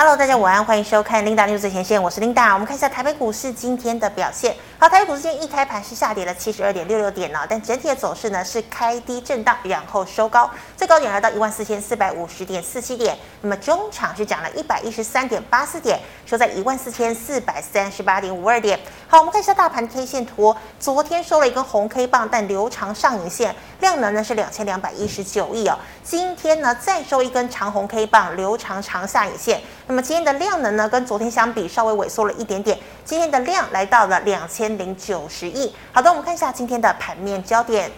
Hello，大家午安，欢迎收看 Linda News 最前线，我是 Linda。我们看一下台北股市今天的表现。好，台北股市今天一开盘是下跌了七十二点六六点呢，但整体的走势呢是开低震荡，然后收高，最高点来到一万四千四百五十点四七点。那么中场是涨了一百一十三点八四点，收在一万四千四百三十八点五二点。好，我们看一下大盘 K 线图，昨天收了一根红 K 棒，但留长上影线，量能呢是两千两百一十九亿哦。今天呢再收一根长红 K 棒，留长长下影线。那么今天的量能呢，跟昨天相比稍微萎缩了一点点。今天的量来到了两千零九十亿。好的，我们看一下今天的盘面焦点。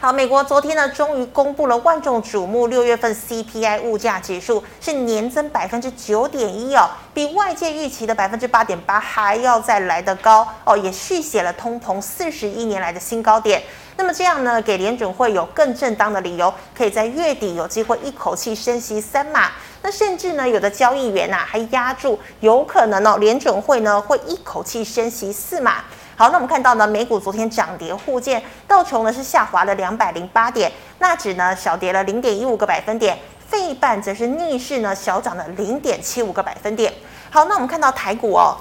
好，美国昨天呢，终于公布了万众瞩目六月份 CPI 物价指数是年增百分之九点一哦，比外界预期的百分之八点八还要再来得高哦，也续写了通膨四十一年来的新高点。那么这样呢，给联准会有更正当的理由，可以在月底有机会一口气升息三码。那甚至呢，有的交易员呐、啊，还押注有可能哦，联准会呢会一口气升息四码。好，那我们看到呢，美股昨天涨跌互见，道琼呢是下滑了两百零八点，纳指呢小跌了零点一五个百分点，费半则是逆势呢小涨了零点七五个百分点。好，那我们看到台股哦，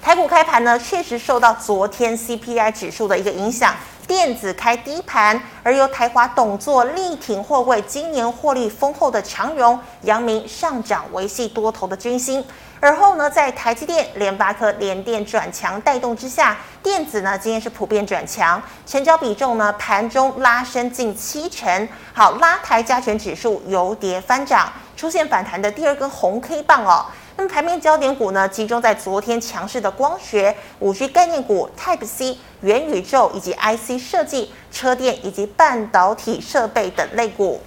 台股开盘呢确实受到昨天 CPI 指数的一个影响。电子开低盘，而由台华董座力挺货柜今年获利丰厚的长荣、阳明上涨，维系多头的军心。而后呢，在台积电、联发科、联电转强带动之下，电子呢今天是普遍转强，成交比重呢盘中拉升近七成，好拉抬加权指数由跌翻涨，出现反弹的第二根红 K 棒哦。那么盘面焦点股呢，集中在昨天强势的光学、五 G 概念股、Type C、元宇宙以及 IC 设计、车电以及半导体设备等类股。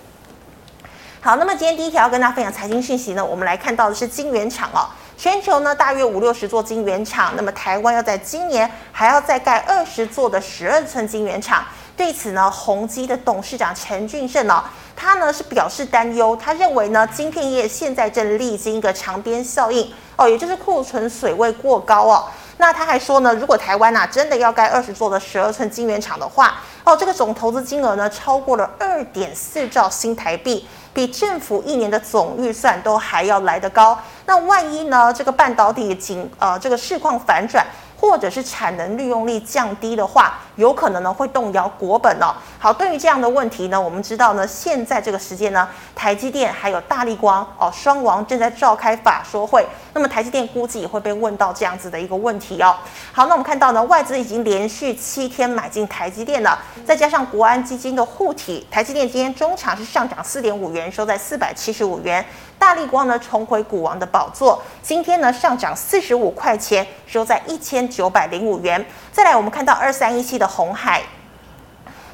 好，那么今天第一条要跟大家分享财经讯息呢，我们来看到的是晶圆厂哦，全球呢大约五六十座晶圆厂，那么台湾要在今年还要再盖二十座的十二寸晶圆厂。对此呢，宏基的董事长陈俊盛哦，他呢是表示担忧，他认为呢，晶片业现在正历经一个长边效应哦，也就是库存水位过高哦。那他还说呢，如果台湾呐、啊、真的要盖二十座的十二寸晶圆厂的话，这个总投资金额呢超过了二点四兆新台币，比政府一年的总预算都还要来得高。那万一呢，这个半导体景呃这个市况反转，或者是产能利用率降低的话，有可能呢会动摇国本哦。好，对于这样的问题呢，我们知道呢，现在这个时间呢，台积电还有大力光哦，双王正在召开法说会。那么台积电估计也会被问到这样子的一个问题哦。好，那我们看到呢，外资已经连续七天买进台积电了，再加上国安基金的护体，台积电今天中场是上涨四点五元，收在四百七十五元。大力光呢重回股王的宝座，今天呢上涨四十五块钱，收在一千九百零五元。再来，我们看到二三一七的红海。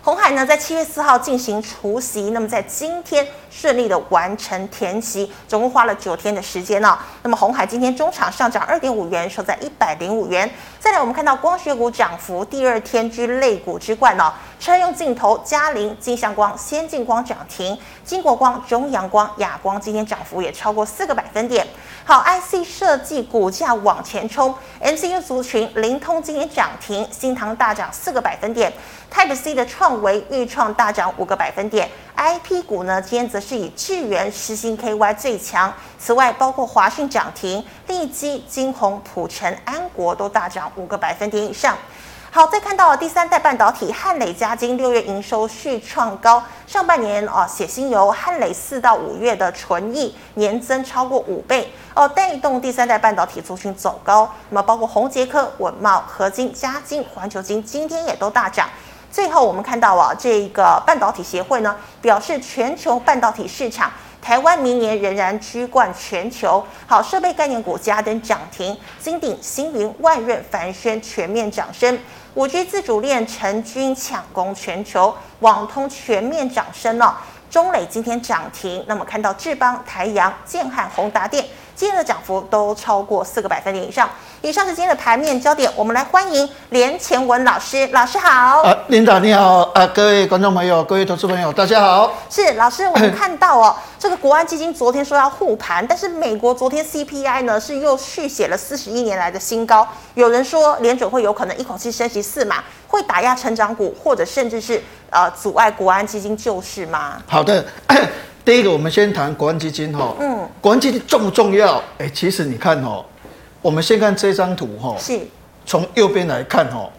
红海呢，在七月四号进行除息，那么在今天顺利的完成填息，总共花了九天的时间呢、那么红海今天中场上涨二点五元，收在一百零五元。再来，我们看到光学股涨幅第二天居类股之冠、哦。车用镜头，佳凌、金相光、先进光涨停，金国光、中阳光、亚光今天涨幅也超过四个百分点。好，IC 设计股价往前冲，MCU 族群，灵通今天涨停，新唐大涨四个百分点。Type C 的创惟、钰创大涨五个百分点，IP 股呢，今天则是以智原、世芯 KY 最强。此外，包括华讯涨停，利基、晶宏、普成、安国都大涨五个百分点以上。好，再看到第三代半导体汉磊嘉晶六月营收续创高，上半年啊，写芯由汉磊四到五月的纯益年增超过五倍哦，带动第三代半导体族群走高。那么包括宏捷科、稳茂、合金、嘉晶、环球晶今天也都大涨。最后，我们看到啊，这个半导体协会呢表示，全球半导体市场，台湾明年仍然居冠全球。好，设备概念股加登涨停，金鼎、星云、万润、凡轩全面涨升。五 G 自主链成军抢攻全球，网通全面涨升哦。中磊今天涨停，那么看到智邦、台阳、建汉、宏达电。今天的涨幅都超过四个百分点以上。以上是今天的盘面焦点，我们来欢迎连前文老师。老师好。啊，Linda 你好。啊，各位观众朋友，各位投资朋友，大家好。是老师，我们看到哦，这个国安基金昨天说要护盘，但是美国昨天 CPI 呢是又续写了四十一年来的新高。有人说联准会有可能一口气升息四码，会打压成长股，或者甚至是呃阻碍国安基金救市吗？好的。第一个，我们先谈国安基金哈。嗯。国安基金重不重要？哎，其实你看哦，我们先看这张图哈。是。从右边来看哈，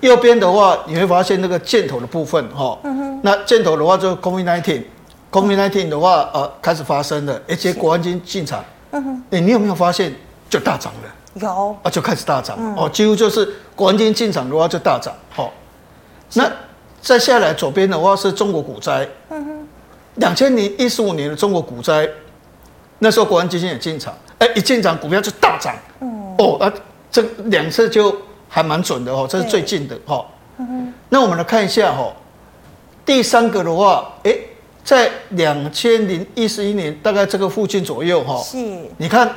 右边的话你会发现那个箭头的部分哈。嗯哼。那箭头的话就是 COVID-19，COVID-19 的话呃开始发生了，而且国安基金进场。嗯哼。哎，你有没有发现就大涨了？有。啊，就开始大涨哦，几乎就是国安基金进场的话就大涨。好，那再下来左边的话是中国股灾。嗯哼。两千零一十五年的中国股灾，那时候国安基金也进场，哎，一进场股票就大涨，嗯，哦，啊，这两次就还蛮准的哦，这是最近的哈。嗯，那我们来看一下哈，第三个的话，哎，在两千零一十一年大概这个附近左右哈，是，你看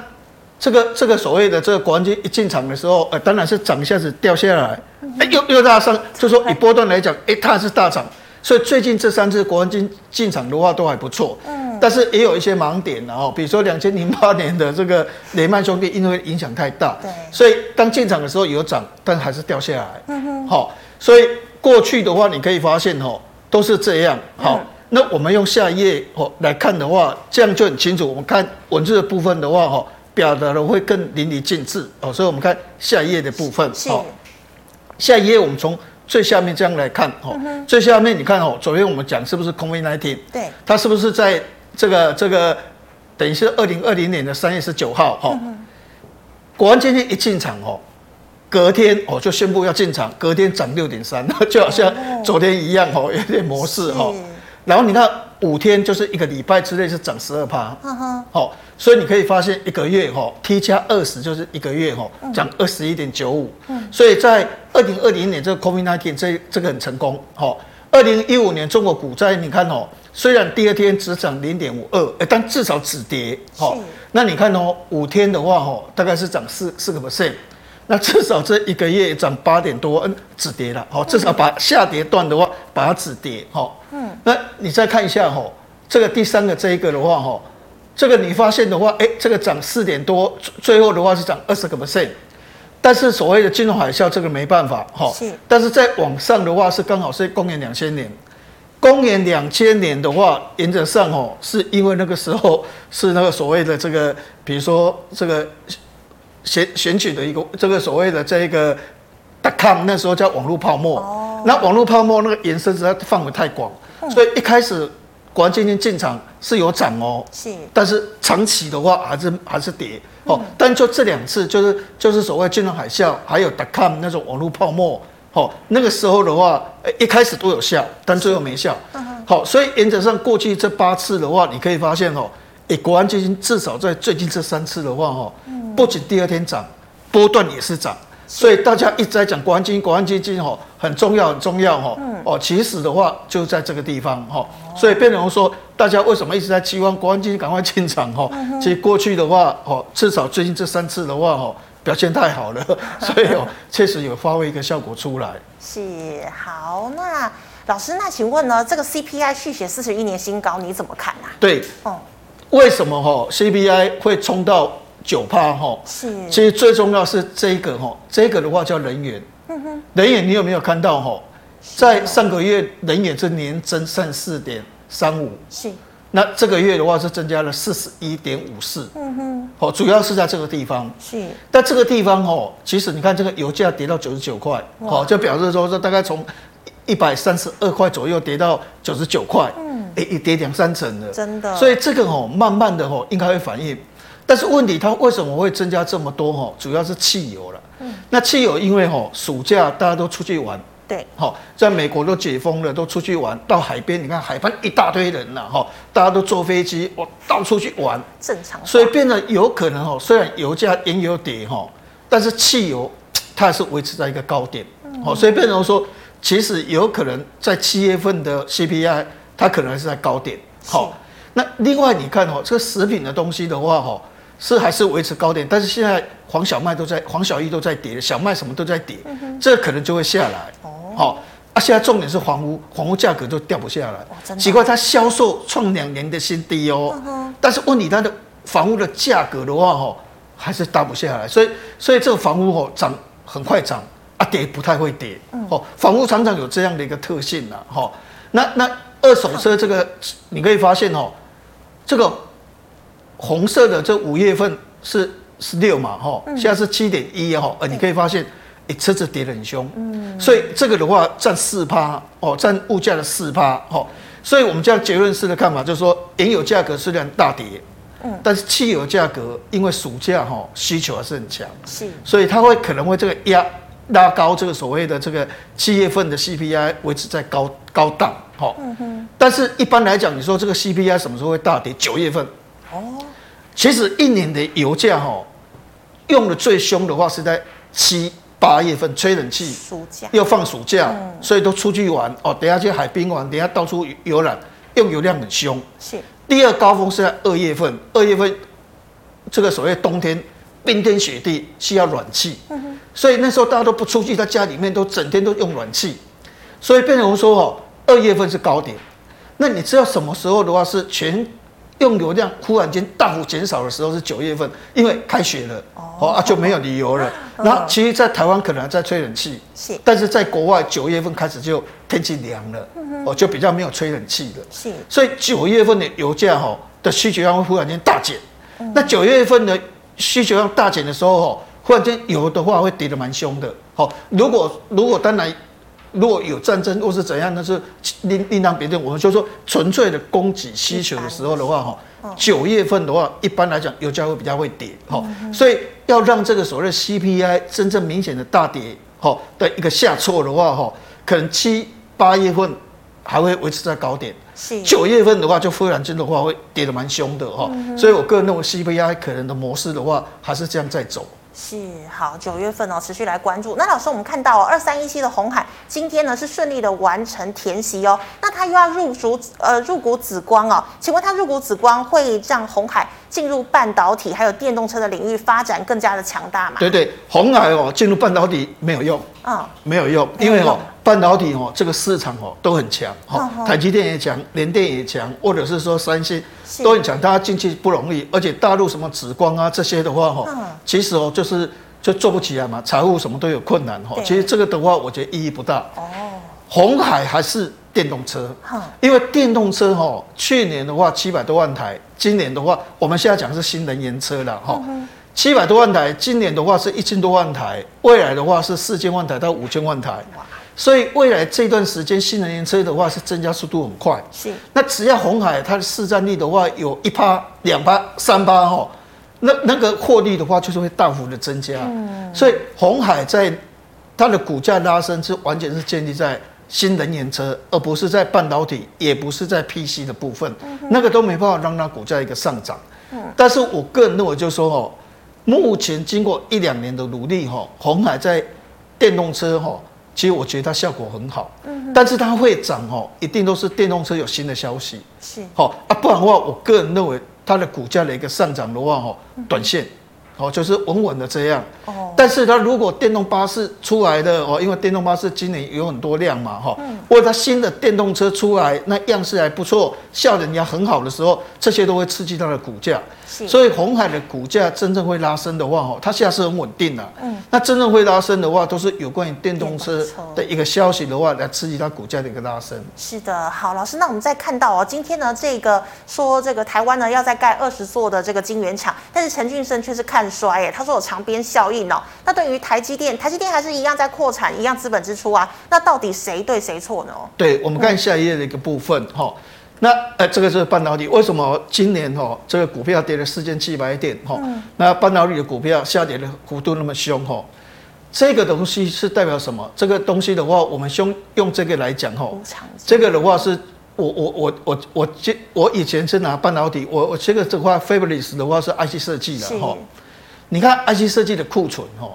这个这个所谓的这个国安基金一进场的时候，呃，当然是涨一下子掉下来，哎，又又大上，就说以波段来讲，哎，它是大涨。所以最近这三次国安基金进场的话都还不错，嗯，但是也有一些盲点然后，比如说两千零八年的这个雷曼兄弟，因为影响太大，对，所以当进场的时候有涨，但还是掉下来，嗯哼，好，所以过去的话你可以发现哦，都是这样，好，那我们用下一页哦来看的话，这样就很清楚。我们看文字的部分的话，哈，表达的会更淋漓尽致哦，所以我们看下一页的部分，好，下一页我们从。最下面这样来看哦，最下面你看哦，昨天我们讲是不是 COVID-19？对，它是不是在这个这个等于是二零二零年的三月十九号哈？国安今天一进场哦，隔天哦就宣布要进场，隔天涨六点三，就好像昨天一样哦，有点模式哈。然后你看五天就是一个礼拜之内是涨十二趴，好，所以你可以发现一个月哈 T 加二十就是一个月哈涨二十一点九五，所以在二零二零年这个 COVID nineteen 这这个很成功哈。二零一五年中国股灾你看哦，虽然第二天只涨零点五二，但至少止跌哈。那你看哦，五天的话哈，大概是涨四四个 percent。那至少这一个月涨八点多，嗯，止跌了，好，至少把下跌段的话把它止跌，哈，嗯，那你再看一下，哈，这个第三个这一个的话，哈，这个你发现的话，哎、欸，这个涨四点多，最后的话是涨二十个 percent，但是所谓的金融海啸这个没办法，哈，是，但是在往上的话是刚好是公元两千年，公元两千年的话，原则上哦，是因为那个时候是那个所谓的这个，比如说这个。选选举的一个这个所谓的这一个 dotcom 那时候叫网络泡沫，哦、那网络泡沫那个延伸实在范围太广，嗯、所以一开始国安基金进场是有涨哦，是，但是长期的话还是还是跌哦。嗯、但就这两次就是就是所谓金融海啸，还有 dotcom 那种网络泡沫，哦，那个时候的话，一开始都有效，但最后没效。好、所以原则上过去这八次的话，你可以发现哦，诶，国安基金至少在最近这三次的话，哦。不仅第二天涨，波段也是涨，所以大家一直在讲国安基金，国安基金吼很重要，很重要哈。哦，其实的话就在这个地方哈，所以变成说大家为什么一直在期望国安基金赶快进场哈？其实过去的话哦，至少最近这三次的话哦，表现太好了，所以有确实有发挥一个效果出来。是好，那老师，那请问呢，这个 CPI 续写四十一年新高，你怎么看啊？对，哦，为什么哈 CPI 会冲到？九趴哈，是，其实最重要是这个哈，这个的话叫能源，嗯哼，能源你有没有看到哈？在上个月能源是年增三四点三五，是，那这个月的话是增加了四十一点五四，嗯哼，好，主要是在这个地方，是，但这个地方哦，其实你看这个油价跌到九十九块，好，就表示说这大概从一百三十二块左右跌到九十九块，嗯，哎，一跌两三成了，真的，所以这个哦，慢慢的哦，应该会反应。但是问题，它为什么会增加这么多？哈，主要是汽油了。嗯，那汽油因为哈暑假大家都出去玩，对，好，在美国都解封了，都出去玩，到海边，你看海边一大堆人了，哈，大家都坐飞机，我到处去玩，正常。所以变得有可能哦，虽然油价原油跌哈，但是汽油 它还是维持在一个高点，好，所以变成说，其实有可能在七月份的 CPI 它可能还是在高点，好。那另外你看哦，这个食品的东西的话哈。是还是维持高点，但是现在黄小麦都在，黄小玉都在跌，小麦什么都在跌，这可能就会下来。哦，好啊，现在重点是房屋，房屋价格都掉不下来。哦、奇怪，它销售创两年的新低哦，嗯、但是问你它的房屋的价格的话哈，还是打不下来，所以所以这个房屋哦涨很快涨啊，跌不太会跌。哦、嗯，房屋常常有这样的一个特性呐，哈。那那二手车这个你可以发现哦。这个红色的这五月份是十六嘛，哈，现在是七点一哈，呃，你可以发现，哎，车子跌得很凶，嗯，所以这个的话占四趴哦，占物价的四趴，哦，所以我们这样结论式的看法就是说，原油价格虽然大跌，嗯，但是汽油价格因为暑假哈需求还是很强，是，所以它会可能会这个压拉高这个所谓的这个七月份的 CPI 维持在高高档，哈，嗯哼，但是一般来讲，你说这个 CPI 什么时候会大跌？九月份。哦，其实一年的油价哈，用的最凶的话是在七八月份吹冷气，暑假又放暑假，嗯、所以都出去玩哦。等下去海滨玩，等下到处游览，用油量很凶。是第二高峰是在二月份，二月份这个所谓冬天冰天雪地需要暖气，嗯、所以那时候大家都不出去，在家里面都整天都用暖气，所以变成说哦，二月份是高点。那你知道什么时候的话是全？用油量忽然间大幅减少的时候是九月份，因为开学了，哦啊就没有理由了。那其实，在台湾可能还在吹冷气，是，但是在国外九月份开始就天气凉了，哦就比较没有吹冷气了。是，所以九月份的油价哈的需求量会忽然间大减。那九月份的需求量大减的时候哈，忽然间油的话会跌得蛮凶的。好，如果如果当然。如果有战争或是怎样，那是另另当别论。我们就说纯粹的供给需求的时候的话，哈，九月份的话，一般来讲油价会比较会跌，哈，所以要让这个所谓的 CPI 真正明显的大跌，哈的一个下挫的话，哈，可能七八月份还会维持在高点，是九月份的话就忽然间的话会跌得蛮凶的，哈，所以我个人认为 CPI 可能的模式的话还是这样在走。是好，九月份哦，持续来关注。那老师，我们看到哦，二三一七的红海今天呢是顺利的完成填息哦，那它又要入主呃入股紫光哦，请问它入股紫光会让红海进入半导体还有电动车的领域发展更加的强大吗？对对，红海哦进入半导体没有用，嗯，没有用，因为哦。半导体哦，这个市场哦都很强，哈，台积电也强，联电也强，或者是说三星都很强，大家进去不容易，而且大陆什么紫光啊这些的话哈，其实哦就是就做不起来嘛，财务什么都有困难哈。其实这个的话，我觉得意义不大。哦，红海还是电动车，因为电动车哈，去年的话七百多万台，今年的话我们现在讲是新能源车了哈，七百多万台，今年的话是一千多万台，未来的话是四千万台到五千万台。所以未来这段时间，新能源车的话是增加速度很快。是。那只要红海它的市占率的话有一趴、两趴、三趴哈，那那个获利的话就是会大幅的增加。嗯。所以红海在它的股价拉升是完全是建立在新能源车，而不是在半导体，也不是在 PC 的部分。嗯。那个都没办法让它股价一个上涨。嗯。但是我个人认为就是说哦，目前经过一两年的努力哈，红海在电动车哈。其实我觉得它效果很好，嗯、但是它会涨哦，一定都是电动车有新的消息，是好啊，不然的话，我个人认为它的股价的一个上涨的话，哦，短线。哦，就是稳稳的这样。哦，但是它如果电动巴士出来的哦，因为电动巴士今年有很多量嘛，哈，嗯，或者它新的电动车出来，那样式还不错，效能也很好的时候，这些都会刺激它的股价。是，所以红海的股价真正会拉升的话，哈，它现在是很稳定的。嗯，那真正会拉升的话，都是有关于电动车的一个消息的话，来刺激它股价的一个拉升。是的，好，老师，那我们再看到哦，今天呢，这个说这个台湾呢要再盖二十座的这个晶圆厂，但是陈俊生却是看。衰耶，他说有长边效应哦。那对于台积电，台积电还是一样在扩产，一样资本支出啊。那到底谁对谁错呢？对，我们看下一页的一个部分哈。那呃，这个是半导体，为什么今年哈这个股票跌了四千七百点哈？那半导体的股票下跌的幅度那么凶哈？这个东西是代表什么？这个东西的话，我们用用这个来讲哈。这个的话是。我我我我我我以前是拿半导体，我我这个这块 Fabulous 的话是 IC 设计的哈。你看 IC 设计的库存哈，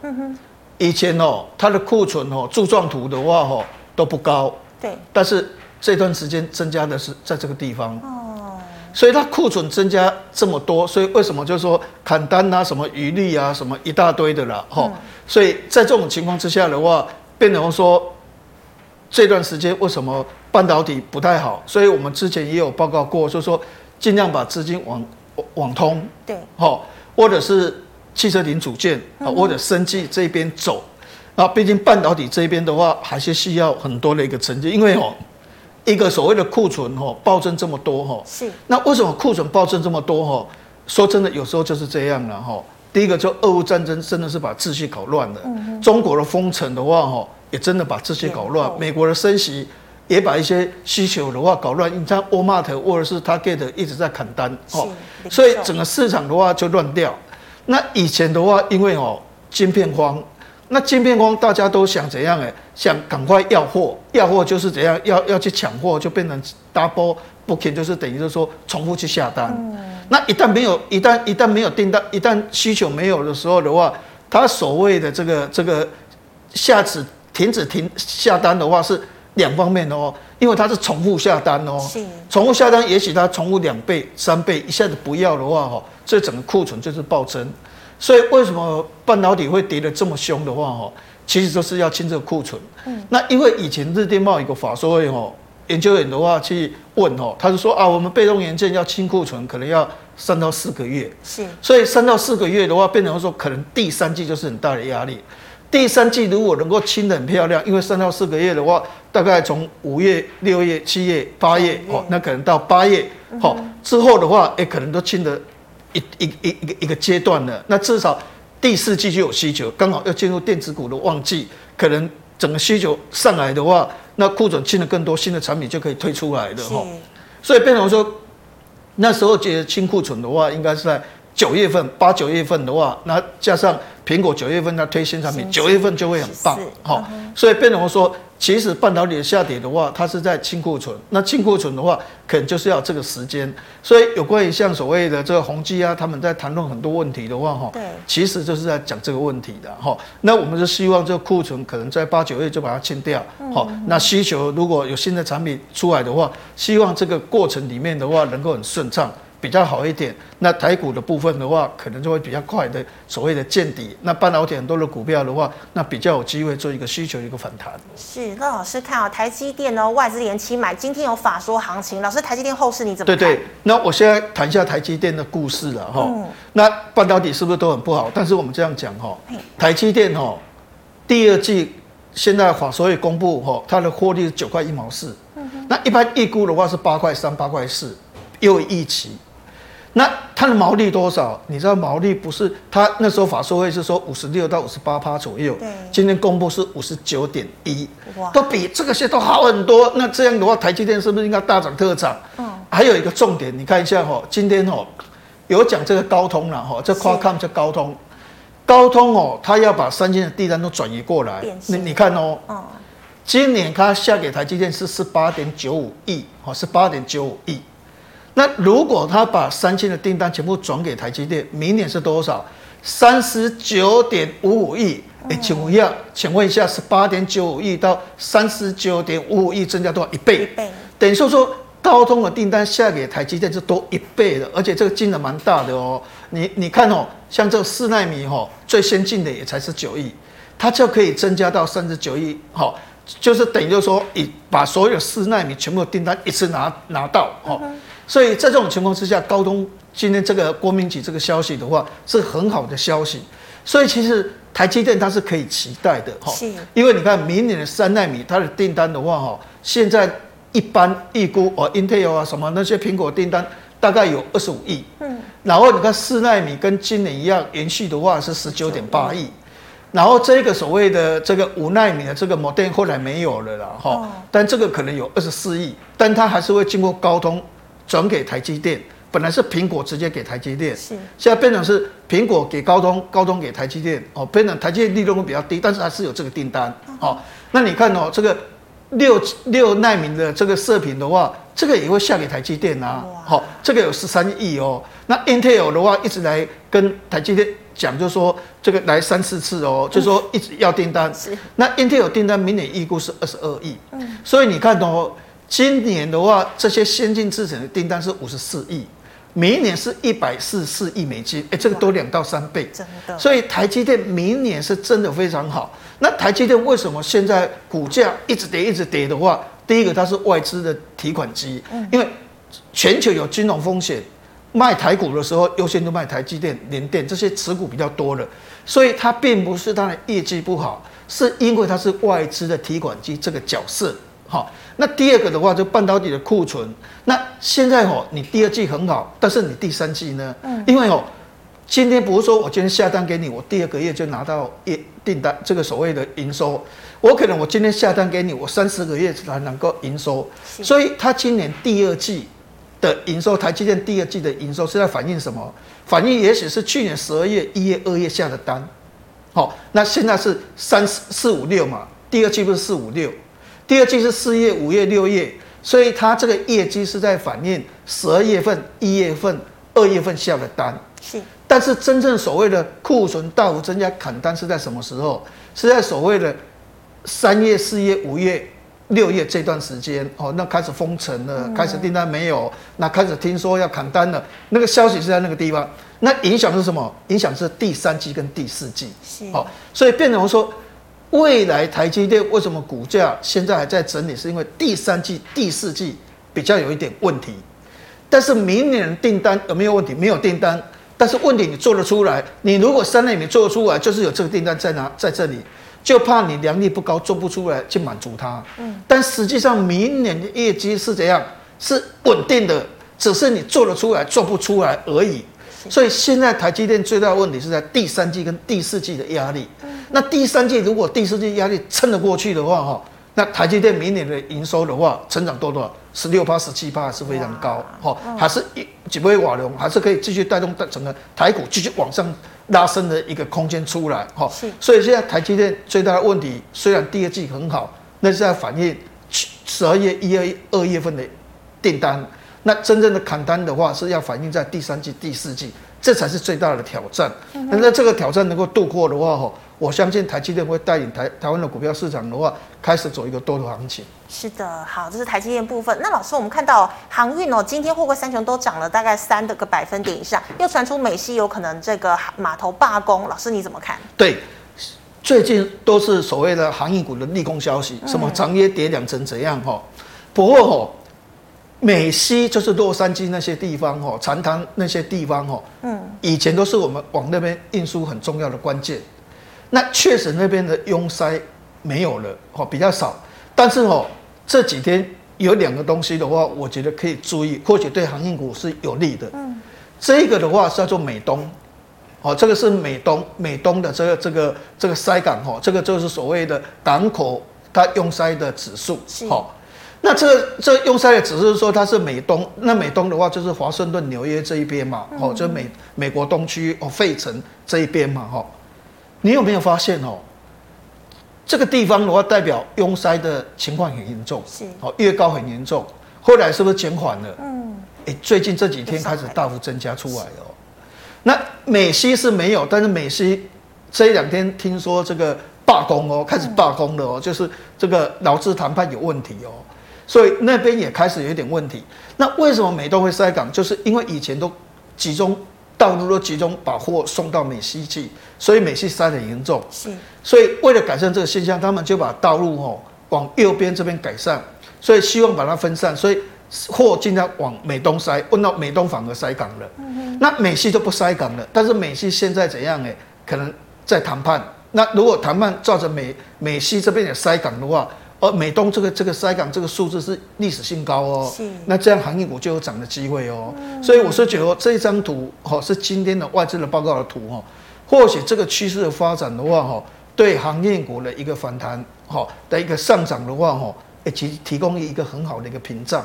以前哦它的库存哦柱状图的话哈都不高，对，但是这段时间增加的是在这个地方。哦，所以它库存增加这么多，所以为什么就是说砍单啊什么余利啊什么一大堆的啦哈，所以在这种情况之下的话，变成说这段时间为什么？半导体不太好，所以我们之前也有报告过，就是说尽量把资金往往通，对，好，或者是汽车零组件啊，或者生技这边走。啊，毕竟半导体这边的话，还是需要很多的一个成绩，因为哦，一个所谓的库存哈暴增这么多哈，是。那为什么库存暴增这么多哈？说真的，有时候就是这样了哈。第一个就俄乌战争真的是把秩序搞乱了，嗯、中国的封城的话哈，也真的把秩序搞乱。美国的升息也把一些需求的话搞乱。你看沃尔玛或者是 Target 一直在砍单哦，所以整个市场的话就乱掉。那以前的话，因为哦晶片荒，那晶片光大家都想怎样？哎，想赶快要货，要货就是怎样，要要去抢货，就变成 double booking，就是等于就是说重复去下单。嗯那一旦没有，一旦一旦没有订单，一旦需求没有的时候的话，它所谓的这个这个下次停止停下单的话是两方面的哦，因为它是重复下单哦，重复下单，也许它重复两倍、三倍，一下子不要的话哈，这整个库存就是暴增。所以为什么半导体会跌得这么凶的话哈，其实就是要清这个库存。嗯，那因为以前日电贸一个法说会哈。研究员的话去问哦，他就说啊，我们被动元件要清库存，可能要三到四个月。是，所以三到四个月的话，变成说可能第三季就是很大的压力。第三季如果能够清得很漂亮，因为三到四个月的话，大概从五月、六月、七月、八月哦，那可能到八月好之后的话，哎，可能都清得一一一一个一个阶段了。那至少第四季就有需求，刚好要进入电子股的旺季，可能整个需求上来的话。那库存进了更多，新的产品就可以推出来的哈，所以变成说，那时候觉得清库存的话，应该是在九月份、八九月份的话，那加上苹果九月份它推新产品，九月份就会很棒哈，所以变成说。其实半导体的下跌的话，它是在清库存。那清库存的话，可能就是要这个时间。所以有关于像所谓的这个宏基啊，他们在谈论很多问题的话，哈，对，其实就是在讲这个问题的哈。那我们是希望这个库存可能在八九月就把它清掉。好，那需求如果有新的产品出来的话，希望这个过程里面的话能够很顺畅。比较好一点，那台股的部分的话，可能就会比较快的所谓的见底。那半导体很多的股票的话，那比较有机会做一个需求一个反弹。是，那老师看啊，台积电哦，外资连期买，今天有法说行情，老师台积电后市你怎么看？对对，那我现在谈一下台积电的故事了哈。嗯。那半导体是不是都很不好？但是我们这样讲哈，台积电哈，第二季现在法所也公布哈，它的获利是九块一毛四。嗯哼。那一般预估的话是八块三、八块四，又预期。那它的毛利多少？你知道毛利不是它那时候法说会是说五十六到五十八趴左右，对，今天公布是五十九点一，哇，都比这个些都好很多。那这样的话，台积电是不是应该大涨特涨？嗯，还有一个重点，你看一下哈，今天哦有讲这个高通了哈，这夸看这高通，高通哦，它要把三星的订单都转移过来，你你看哦，嗯，今年它下给台积电是十八点九五亿，哦，十八点九五亿。那如果他把三千的订单全部转给台积电，明年是多少？三十九点五五亿。哎，请问一下，请问一下，十八点九五亿到三十九点五五亿，增加多少？一倍。一倍。等于说说，高通的订单下给台积电是多一倍的，而且这个金额蛮大的哦。你你看哦，像这个四纳米哈，最先进的也才是九亿，它就可以增加到三十九亿。好，就是等于就是说，以把所有四纳米全部的订单一次拿拿到。哦。所以在这种情况之下，高通今天这个郭明錤这个消息的话是很好的消息，所以其实台积电它是可以期待的哈，因为你看明年的三纳米它的订单的话哈，现在一般预估哦，Intel 啊什么那些苹果订单大概有二十五亿，嗯，然后你看四纳米跟今年一样延续的话是十九点八亿，然后这个所谓的这个五纳米的这个 modem 后来没有了啦哈，但这个可能有二十四亿，但它还是会经过高通。转给台积电，本来是苹果直接给台积电，是。现在变成是苹果给高通，高通给台积电，哦，变成台积电利润会比较低，但是还是有这个订单，哦，那你看哦，这个六六奈米的这个射频的话，这个也会下给台积电啊，好，这个有十三亿哦，那 Intel 的话一直来跟台积电讲，就是说这个来三四次哦，就是说一直要订单，是。那 Intel 订单明年预估是二十二亿，嗯，所以你看哦。今年的话，这些先进制程的订单是五十四亿，明年是一百四十四亿美金，哎，这个多两到三倍，真的。所以台积电明年是真的非常好。那台积电为什么现在股价一直跌一直跌的话？第一个它是外资的提款机，因为全球有金融风险，卖台股的时候优先都卖台积电、联电这些持股比较多的，所以它并不是它的业绩不好，是因为它是外资的提款机这个角色。好，那第二个的话就半导体的库存。那现在哦，你第二季很好，但是你第三季呢？嗯，因为哦，今天不是说我今天下单给你，我第二个月就拿到业订单，这个所谓的营收，我可能我今天下单给你，我三四个月才能够营收。所以它今年第二季的营收，台积电第二季的营收是在反映什么？反映也许是去年十二月、一月、二月下的单。好，那现在是三四四五六嘛，第二季不是四五六。第二季是四月、五月、六月，所以它这个业绩是在反映十二月份、一月份、二月份下的单。是，但是真正所谓的库存大幅增加砍单是在什么时候？是在所谓的三月、四月、五月、六月这段时间哦，那开始封城了，开始订单没有，那开始听说要砍单了，那个消息是在那个地方。那影响是什么？影响是第三季跟第四季。是，好，所以变成说。未来台积电为什么股价现在还在整理？是因为第三季、第四季比较有一点问题，但是明年订单有没有问题？没有订单，但是问题你做得出来。你如果三纳米做得出来，就是有这个订单在哪，在这里，就怕你良率不高，做不出来去满足它。嗯，但实际上明年的业绩是怎样？是稳定的，只是你做得出来，做不出来而已。所以现在台积电最大的问题是在第三季跟第四季的压力。那第三季如果第四季压力撑得过去的话，哈，那台积电明年的营收的话，成长多多少？十六趴、十七趴是非常高，哈，还是一几倍瓦龙，还是可以继续带动整个台股继续往上拉升的一个空间出来，哈。所以现在台积电最大的问题，虽然第二季很好，那是在反映十二月、一二、二月份的订单。那真正的砍单的话，是要反映在第三季、第四季，这才是最大的挑战。那这个挑战能够度过的话，哈，我相信台积电会带领台台湾的股票市场的话，开始走一个多头行情。是的，好，这是台积电部分。那老师，我们看到航运哦，今天货柜三雄都涨了大概三的个百分点以上，又传出美西有可能这个码头罢工，老师你怎么看？对，最近都是所谓的航运股的利空消息，什么长约跌两成怎样哈？不过哈。美西就是洛杉矶那些地方哦，长滩那些地方哦，嗯，以前都是我们往那边运输很重要的关键。那确实那边的拥塞没有了哦，比较少。但是哦，这几天有两个东西的话，我觉得可以注意，或许对航运股是有利的。嗯，这个的话是叫做美东，哦，这个是美东美东的这个这个这个塞港哦，这个就是所谓的港口它拥塞的指数，好。那这个这个用塞的只是说它是美东，那美东的话就是华盛顿、纽约这一边嘛，哦，就美美国东区哦，费城这一边嘛，哈，你有没有发现哦？这个地方的话代表拥塞的情况很严重，是哦，越高很严重，后来是不是减缓了？嗯，哎，最近这几天开始大幅增加出来哦。那美西是没有，但是美西这一两天听说这个罢工哦，开始罢工了哦，就是这个劳资谈判有问题哦。所以那边也开始有点问题。那为什么美东会塞港？就是因为以前都集中道路都集中把货送到美西去，所以美西塞得很严重。是。所以为了改善这个现象，他们就把道路哦往右边这边改善，所以希望把它分散，所以货尽量往美东塞。问到美东反而塞港了。嗯哼。那美西就不塞港了。但是美西现在怎样？哎，可能在谈判。那如果谈判造成美美西这边也塞港的话，而美东这个这个塞港这个数字是历史性高哦，是。那这样行业股就有涨的机会哦，嗯、所以我是觉得这一张图哈是今天的外资的报告的图哈，或许这个趋势的发展的话哈，对行业股的一个反弹哈的一个上涨的话哈，也其提供一个很好的一个屏障。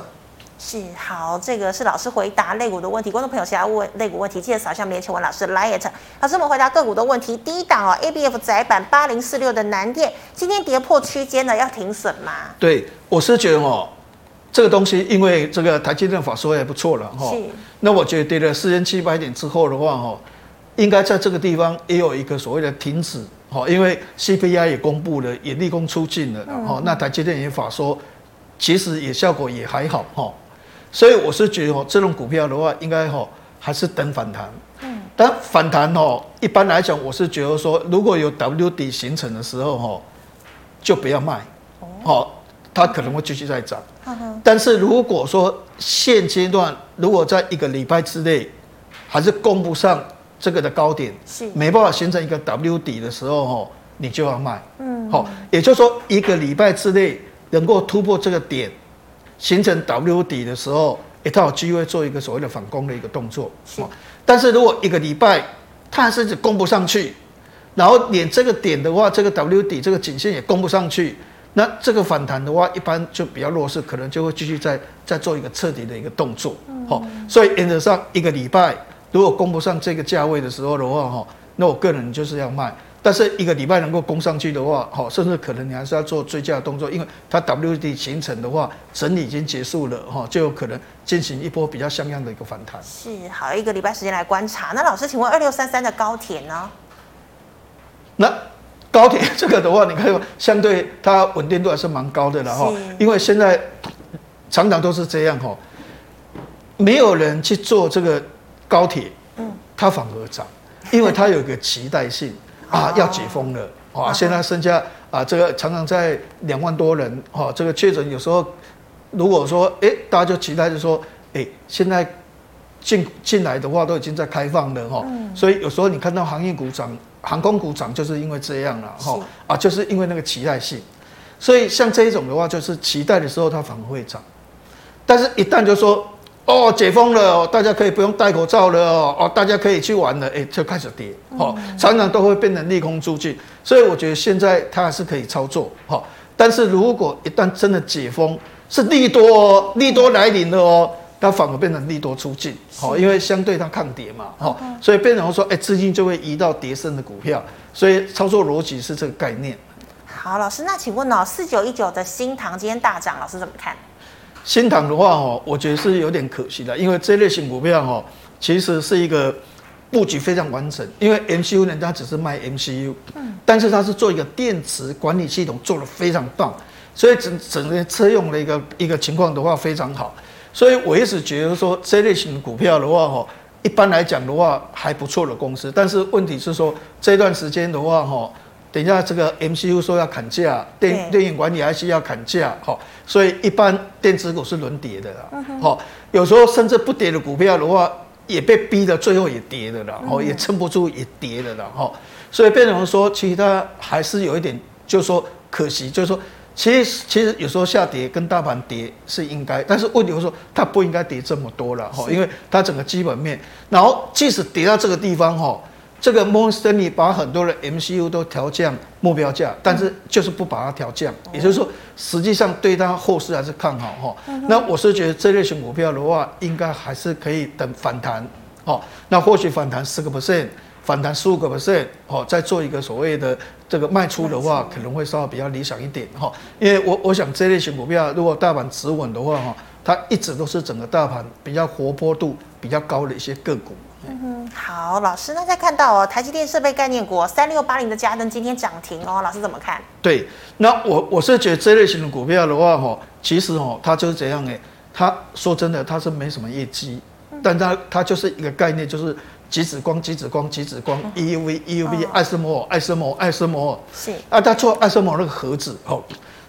是好，这个是老师回答类股的问题。观众朋友，其他问类股问题，记得扫一下连前文老师 Line。老师，我们回答个股的问题。第一档哦，ABF 窄板八零四六的南电，今天跌破区间了，要停损吗？对，我是觉得哦，这个东西因为这个台积电法说也不错了哈。是。那我觉得跌了四千七百点之后的话哈，应该在这个地方也有一个所谓的停止哈，因为 CPI 也公布了，也立功出尽了哈。那台积电也法说，其实也效果也还好哈。所以我是觉得哦，这种股票的话，应该哈还是等反弹。嗯。但反弹哦，一般来讲，我是觉得说，如果有 W 底形成的时候哈，就不要卖。哦。它可能会继续再涨。但是如果说现阶段如果在一个礼拜之内还是攻不上这个的高点，是没办法形成一个 W 底的时候哈，你就要卖。嗯。好，也就是说一个礼拜之内能够突破这个点，形成 W 底的时候，一套机会做一个所谓的反攻的一个动作。是，但是如果一个礼拜它甚至攻不上去，然后连这个点的话，这个 W 底这个颈线也攻不上去，那这个反弹的话，一般就比较弱势，可能就会继续再再做一个彻底的一个动作。好，所以原则上一个礼拜如果攻不上这个价位的时候的话，哈，那我个人就是要卖。但是一个礼拜能够攻上去的话，好，甚至可能你还是要做追加的动作，因为它 WD 形成的话，整理已经结束了，哈，就有可能进行一波比较像样的一个反弹。是，好，一个礼拜时间来观察。那老师，请问二六三三的高铁呢？那高铁 这个的话，你看相对它稳定度还是蛮高的了哈，因为现在常常都是这样哈，没有人去做这个高铁，嗯，它反而涨，因为它有一个期待性。啊，要解封了啊！现在剩下啊，这个常常在两万多人哈，这个确诊有时候，如果说哎、欸，大家就期待就说，哎、欸，现在进进来的话都已经在开放了哈，所以有时候你看到行业股涨，航空股涨，就是因为这样了哈啊，就是因为那个期待性，所以像这一种的话，就是期待的时候它反而会涨，但是一旦就说。哦，解封了哦，大家可以不用戴口罩了哦，哦，大家可以去玩了，哎，就开始跌，哦，常常都会变成利空出尽，所以我觉得现在它还是可以操作，哈，但是如果一旦真的解封，是利多哦，利多来临了哦，它反而变成利多出尽，好，因为相对它抗跌嘛，哈，所以变成说，哎，资金就会移到跌升的股票，所以操作逻辑是这个概念。好，老师，那请问哦，四九一九的新唐今天大涨，老师怎么看？新塘的话哦，我觉得是有点可惜的，因为这类型股票哦，其实是一个布局非常完整。因为 MCU 呢，它只是卖 MCU，嗯，但是它是做一个电池管理系统，做得非常棒，所以整整个车用的一个一个情况的话非常好。所以我一直觉得说，这类型的股票的话哦，一般来讲的话还不错的公司，但是问题是说这段时间的话哦。等一下，这个 MCU 说要砍价，电电影管理还是要砍价，好，所以一般电子股是轮跌的啦，好，有时候甚至不跌的股票的话，也被逼的最后也跌的啦，哦，也撑不住也跌的啦，哈，所以变成说，其实它还是有一点，就是说可惜，就是说，其实其实有时候下跌跟大盘跌是应该，但是问题是说它不应该跌这么多了，哈，因为它整个基本面，然后即使跌到这个地方，哈。这个摩根士丹利把很多的 MCU 都调降目标价，但是就是不把它调降，也就是说，实际上对它后市还是看好哈。那我是觉得这类型股票的话，应该还是可以等反弹，哦，那或许反弹十个 percent，反弹十五个 percent，哦，再做一个所谓的这个卖出的话，可能会稍微比较理想一点哈。因为我我想这类型股票，如果大盘持稳的话哈，它一直都是整个大盘比较活泼度比较高的一些个股。嗯哼，好，老师，那再看到哦，台积电设备概念股三六八零的嘉登今天涨停哦，老师怎么看？对，那我我是觉得这类型的股票的话，哈，其实哦，它就是这样诶，它说真的，它是没什么业绩，但它它就是一个概念，就是极紫光、极紫光、极紫光，EUV、EUV，爱斯摩尔、爱斯摩尔、爱斯摩尔，是。啊，它做爱斯摩尔那个盒子哦，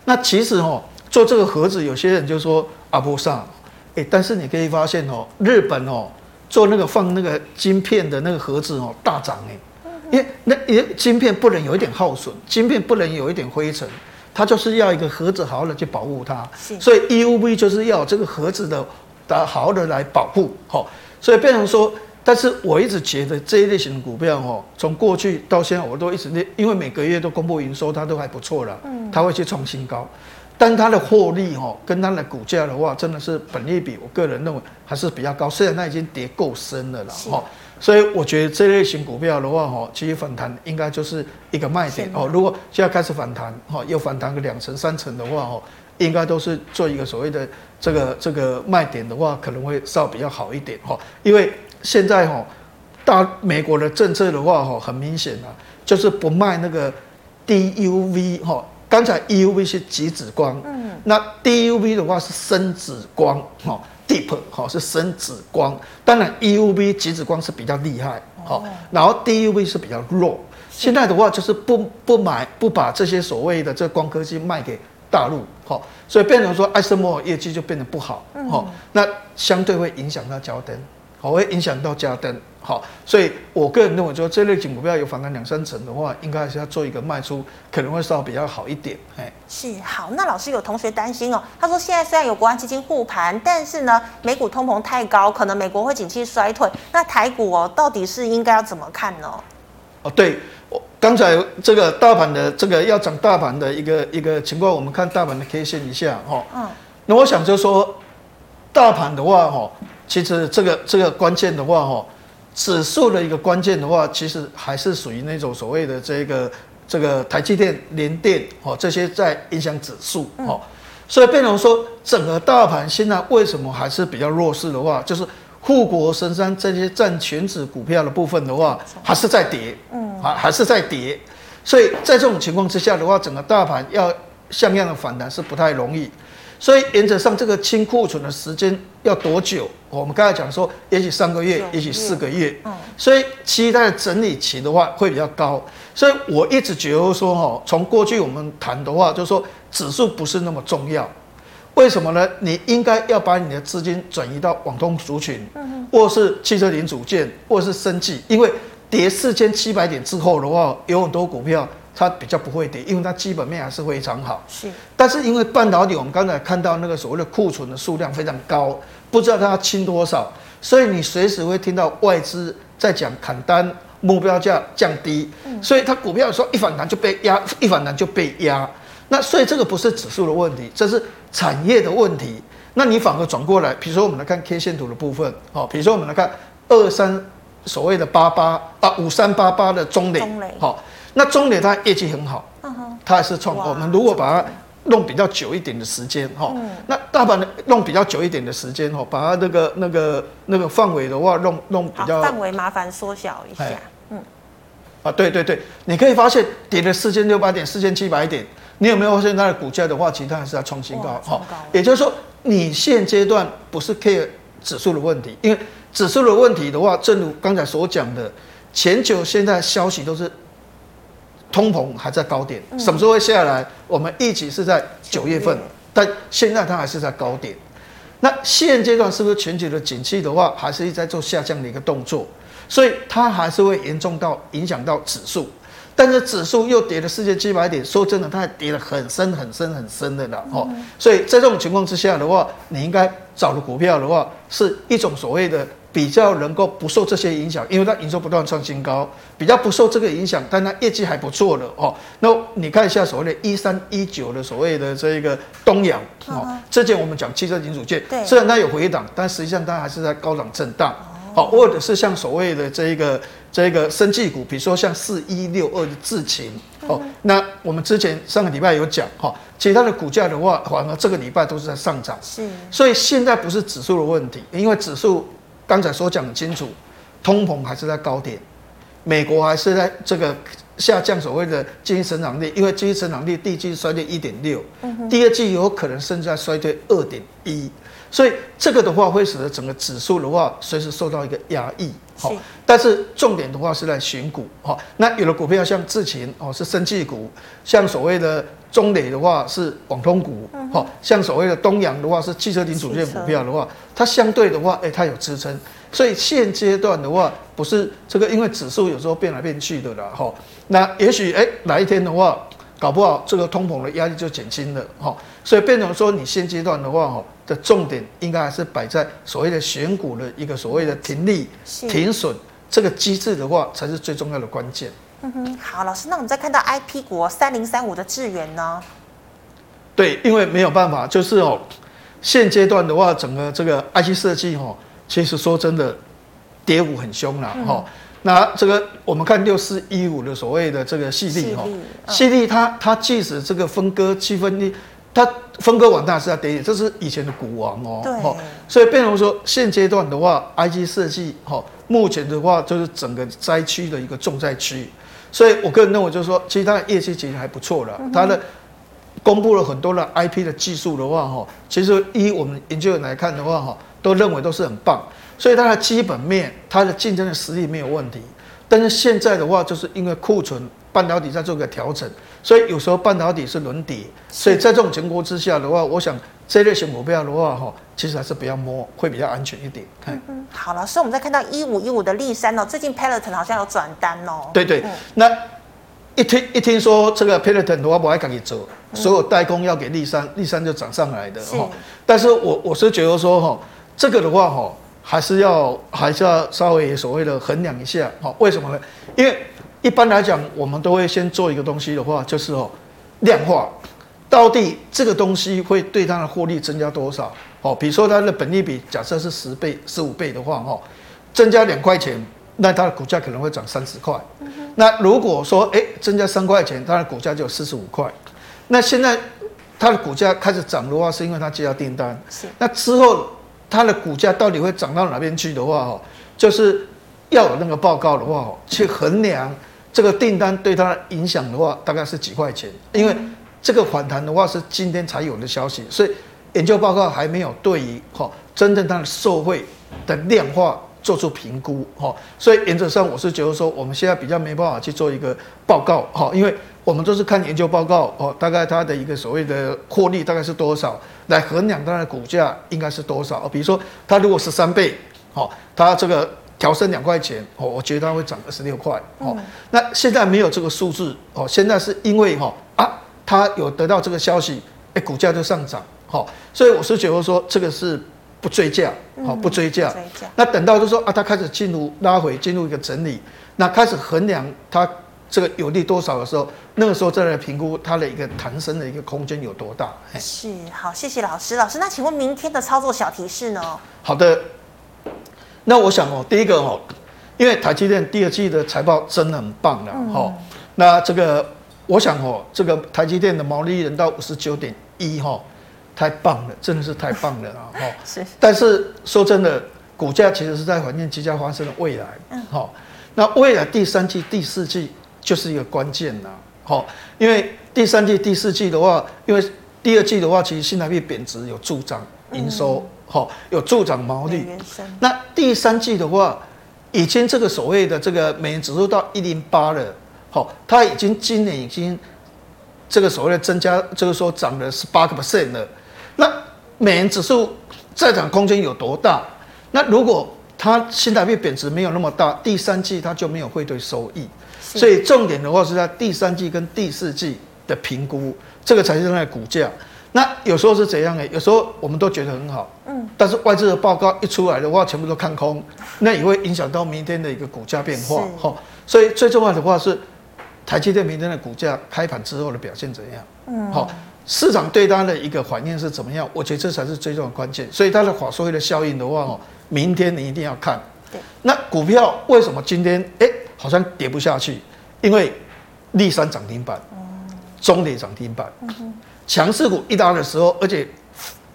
那其实哦，做这个盒子，有些人就说阿波上，诶，但是你可以发现哦，日本哦。做那个放那个晶片的那个盒子哦，大涨哎，因为那也晶片不能有一点耗损，晶片不能有一点灰尘，它就是要一个盒子好好的去保护它，所以 EUV 就是要这个盒子的的好好的来保护，好，所以变成说，但是我一直觉得这一类型的股票哦，从过去到现在我都一直因为每个月都公布营收，它都还不错了，它会去创新高。但它的获利哈，跟它的股价的话，真的是本利比，我个人认为还是比较高。虽然它已经跌够深了啦，哈，所以我觉得这类型股票的话，哈，其实反弹应该就是一个卖点哦。如果现在开始反弹，哈，又反弹个两成、三成的话，哈，应该都是做一个所谓的这个这个卖点的话，可能会稍微比较好一点，哈。因为现在哈，大美国的政策的话，哈，很明显啊，就是不卖那个 DUV，哈。刚才 EUV 是极紫光，嗯，那 DUV 的话是深紫光，哈，Deep 哈是深紫光。当然 EUV 极紫光是比较厉害，好，然后 DUV 是比较弱。现在的话就是不不买不把这些所谓的这光科技卖给大陆，好，所以变成说艾森摩尔业绩就变得不好，好，那相对会影响到焦灯，好会影响到家电。好，所以我个人认为说，这类型股票有反弹两三成的话，应该还是要做一个卖出，可能会稍微比较好一点。哎，是好。那老师有同学担心哦，他说现在虽然有国安基金护盘，但是呢，美股通膨太高，可能美国会景气衰退。那台股哦，到底是应该要怎么看呢？哦，对，我刚才这个大盘的这个要涨大盘的一个一个情况，我们看大盘的 K 线一下哈。嗯。那我想就说，大盘的话哈，其实这个这个关键的话哈。指数的一个关键的话，其实还是属于那种所谓的这个这个台积电、联电哦，这些在影响指数哦，所以变成说整个大盘现在为什么还是比较弱势的话，就是护国神山这些占全指股票的部分的话，还是在跌，嗯，还还是在跌，所以在这种情况之下的话，整个大盘要像样的反弹是不太容易。所以原则上，这个清库存的时间要多久？我们刚才讲说，也许三个月，也许四个月。嗯。所以期待的整理期的话会比较高。所以我一直觉得说，哈，从过去我们谈的话，就是说指数不是那么重要。为什么呢？你应该要把你的资金转移到网通族群，或是汽车零组件，或是生技，因为跌四千七百点之后的话，有很多股票。它比较不会跌，因为它基本面还是非常好。是，但是因为半导体，我们刚才看到那个所谓的库存的数量非常高，不知道它要清多少，所以你随时会听到外资在讲砍单、目标价降低，所以它股票有时候一反弹就被压，一反弹就被压。那所以这个不是指数的问题，这是产业的问题。那你反而转过来，比如说我们来看 K 线图的部分，哦，比如说我们来看二三所谓的八八啊五三八八的中磊，好。那中磊它业绩很好，它还是创。我们如果把它弄比较久一点的时间哈，那大盘的弄比较久一点的时间哈，把它那个那个那个范围的话弄弄比较范围麻烦缩小一下，嗯，啊对对对，你可以发现跌了四千六百点、四千七百点，你有没有发现它的股价的话，其实它还是在创新高哈。也就是说，你现阶段不是 care 指数的问题，因为指数的问题的话，正如刚才所讲的，全球现在消息都是。通膨还在高点，什么时候会下来？我们预期是在九月份，但现在它还是在高点。那现阶段是不是全球的景气的话，还是在做下降的一个动作？所以它还是会严重到影响到指数。但是指数又跌了四千七百点，说真的，它还跌得很深很深很深的了哦。所以在这种情况之下的话，你应该找的股票的话，是一种所谓的。比较能够不受这些影响，因为它营收不断创新高，比较不受这个影响，但它业绩还不错的哦。那你看一下所谓的一三一九的所谓的这个东阳哦，之前我们讲汽车零组件，虽然它有回档，但实际上它还是在高档震荡。好，或者是像所谓的这一个这个生技股，比如说像四一六二的智勤哦，那我们之前上个礼拜有讲哈，其他的股价的话，反而这个礼拜都是在上涨。是，所以现在不是指数的问题，因为指数。刚才所讲的清楚，通膨还是在高点，美国还是在这个下降所谓的经济增长率，因为经济增长率第一季衰退一点六，第二季有可能甚至在衰退二点一，所以这个的话会使得整个指数的话随时受到一个压抑。好，但是重点的话是在选股。好，那有的股票像智勤哦是生技股，像所谓的中磊的话是网通股，好，像所谓的东阳的话是汽车零组件股票的话，它相对的话，哎，它有支撑。所以现阶段的话，不是这个，因为指数有时候变来变去的啦，哈。那也许哎哪一天的话，搞不好这个通膨的压力就减轻了，哈。所以变成说，你现阶段的话，哈。的重点应该还是摆在所谓的选股的一个所谓的停利、停损这个机制的话，才是最重要的关键。嗯哼，好，老师，那我们再看到 IP 股三零三五的智源呢？对，因为没有办法，就是哦，现阶段的话，整个这个 IC 设计哦，其实说真的，跌幅很凶了哈。那这个我们看六四一五的所谓的这个矽力哈，矽力它它即使这个分割七分一。它分割完，大是在跌，这是以前的股王哦。对。所以变成说，现阶段的话，IG 设计哈，目前的话就是整个灾区的一个重灾区。所以我个人认为，就是说，其实它的业绩其实还不错了。它的公布了很多的 IP 的技术的话，哈，其实依我们研究员来看的话，哈，都认为都是很棒。所以它的基本面，它的竞争的实力没有问题。但是现在的话，就是因为库存。半导体在做个调整，所以有时候半导体是轮底，所以在这种情况之下的话，我想这类型股票的话，哈，其实还是不要摸，会比较安全一点。嗯好了，所以，我们再看到一五一五的力山哦，最近 Peloton 好像有转单哦。对对，嗯、那一听一听说这个 Peloton 的话，我还赶紧走，所有代工要给立山，立山就涨上来的哈。但是我我是觉得说哈，这个的话哈，还是要还是要稍微所谓的衡量一下哈。为什么呢？因为一般来讲，我们都会先做一个东西的话，就是哦量化。到底这个东西会对它的获利增加多少？哦，比如说它的本利比假设是十倍、十五倍的话，哦，增加两块钱，那它的股价可能会涨三十块。那如果说哎增加三块钱，它的股价就有四十五块。那现在它的股价开始涨的话，是因为它接到订单。是。那之后它的股价到底会涨到哪边去的话，哦，就是要有那个报告的话，去衡量这个订单对它影响的话，大概是几块钱，因为。这个反弹的话是今天才有的消息，所以研究报告还没有对于哈真正它的受惠的量化做出评估哈，所以原则上我是觉得说我们现在比较没办法去做一个报告哈，因为我们都是看研究报告哦，大概它的一个所谓的获利大概是多少，来衡量它的股价应该是多少。比如说它如果是三倍，好，它这个调升两块钱，哦，我觉得它会涨二十六块哦。那现在没有这个数字哦，现在是因为哈啊。他有得到这个消息，哎，股价就上涨，好，所以我是觉得说这个是不追价，好，不追价。那等到就是说啊，他开始进入拉回，进入一个整理，那开始衡量它这个有利多少的时候，那个时候再来评估它的一个弹升的一个空间有多大。是，好，谢谢老师。老师，那请问明天的操作小提示呢？好的，那我想哦，第一个哦，因为台积电第二季的财报真的很棒了，哈、嗯，那这个。我想哦，这个台积电的毛利能到五十九点一哈，太棒了，真的是太棒了啊！哈，是。但是说真的，股价其实是在反映即将发生的未来。嗯。好，那未来第三季、第四季就是一个关键呐。好，因为第三季、第四季的话，因为第二季的话，其实新台币贬值有助长营收，好，有助长毛利。那第三季的话，已经这个所谓的这个美元指数到一零八了。好，它已经今年已经这个所谓的增加，就是说涨了十八个 percent 了。那美元指数再涨空间有多大？那如果它新台币贬值没有那么大，第三季它就没有汇兑收益。所以重点的话是在第三季跟第四季的评估，这个才是它的股价。那有时候是怎样呢？有时候我们都觉得很好，嗯，但是外资的报告一出来的话，全部都看空，那也会影响到明天的一个股价变化。好，所以最重要的话是。台积电明天的股价开盘之后的表现怎样？嗯，好，市场对它的一个反应是怎么样？我觉得这才是最重要的关键。所以它的法说会的效应的话，哦，明天你一定要看。对，那股票为什么今天哎好像跌不下去？因为立山涨停板，中磊涨停板，强势股一拉的时候，而且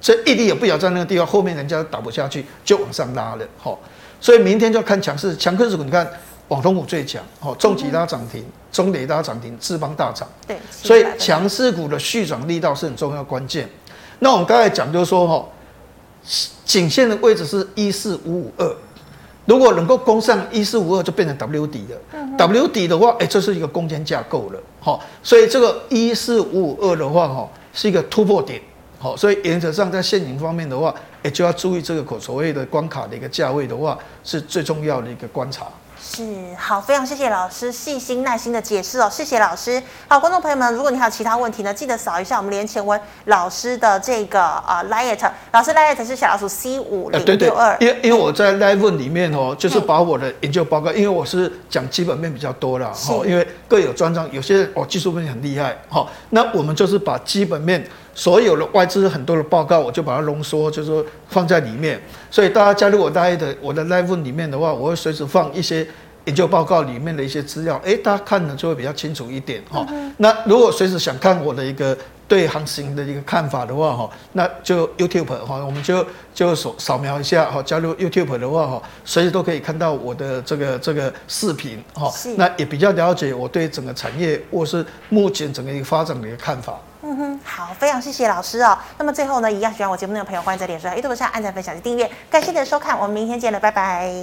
这一滴也不咬在那个地方，后面人家打不下去就往上拉了。好，所以明天就看强势强势股，你看。网通股最强，哦，重疾拉涨停，中磊拉涨停，智邦大涨，对，所以强势股的续涨力道是很重要关键。那我们刚才讲就是说，哈，颈线的位置是一四五五二，如果能够攻上一四五二，就变成 W 底了。嗯、W 底的话，哎，这是一个攻坚架构了，哈，所以这个一四五五二的话，哈，是一个突破点，好，所以原则上在现行方面的话，也，就要注意这个所谓的关卡的一个价位的话，是最重要的一个观察。是好，非常谢谢老师细心耐心的解释哦，谢谢老师。好，观众朋友们，如果你还有其他问题呢，记得扫一下我们连前文老师的这个啊 LINE，老师 LINE 是小老鼠 C 五零六二。因为因为我在 Live 里面哦，就是把我的研究报告，因为我是讲基本面比较多啦。哈，因为各有专长，有些哦技术分析很厉害，哈，那我们就是把基本面所有的外资很多的报告，我就把它浓缩，就是说放在里面。所以大家加入我 Live 的我的 Live 里面的话，我会随时放一些。研究报告里面的一些资料，哎，大家看的就会比较清楚一点哈。那如果随时想看我的一个对行情的一个看法的话哈，那就 YouTube 哈，我们就就扫扫描一下哈，加入 YouTube 的话哈，随时都可以看到我的这个这个视频哈。那也比较了解我对整个产业或是目前整个一个发展的一个看法。嗯哼，好，非常谢谢老师哦。那么最后呢，一样喜欢我节目的朋友，欢迎在脸书、YouTube 上按赞、分享及订阅。感谢你的收看，我们明天见了，拜拜。